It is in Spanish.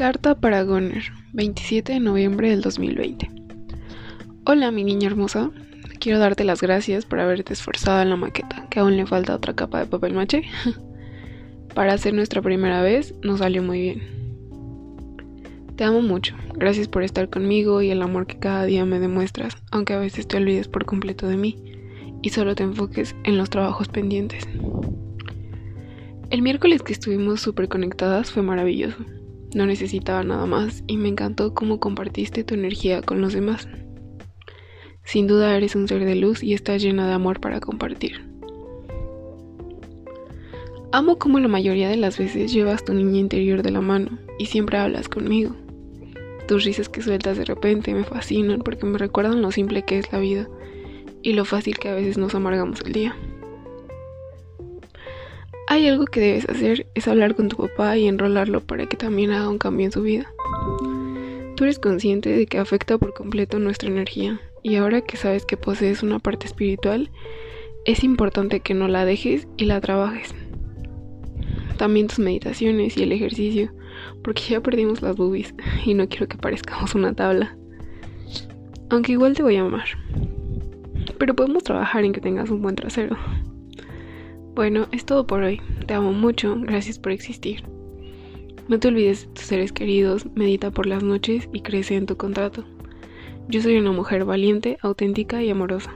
Carta para Goner, 27 de noviembre del 2020. Hola, mi niña hermosa. Quiero darte las gracias por haberte esforzado en la maqueta, que aún le falta otra capa de papel maché. para hacer nuestra primera vez, nos salió muy bien. Te amo mucho. Gracias por estar conmigo y el amor que cada día me demuestras, aunque a veces te olvides por completo de mí y solo te enfoques en los trabajos pendientes. El miércoles que estuvimos súper conectadas fue maravilloso. No necesitaba nada más y me encantó cómo compartiste tu energía con los demás. Sin duda eres un ser de luz y estás llena de amor para compartir. Amo como la mayoría de las veces llevas tu niña interior de la mano y siempre hablas conmigo. Tus risas que sueltas de repente me fascinan porque me recuerdan lo simple que es la vida y lo fácil que a veces nos amargamos el día. Hay algo que debes hacer, es hablar con tu papá y enrolarlo para que también haga un cambio en su vida. Tú eres consciente de que afecta por completo nuestra energía y ahora que sabes que posees una parte espiritual, es importante que no la dejes y la trabajes. También tus meditaciones y el ejercicio, porque ya perdimos las boobies y no quiero que parezcamos una tabla. Aunque igual te voy a amar. Pero podemos trabajar en que tengas un buen trasero. Bueno, es todo por hoy. Te amo mucho, gracias por existir. No te olvides de tus seres queridos, medita por las noches y crece en tu contrato. Yo soy una mujer valiente, auténtica y amorosa.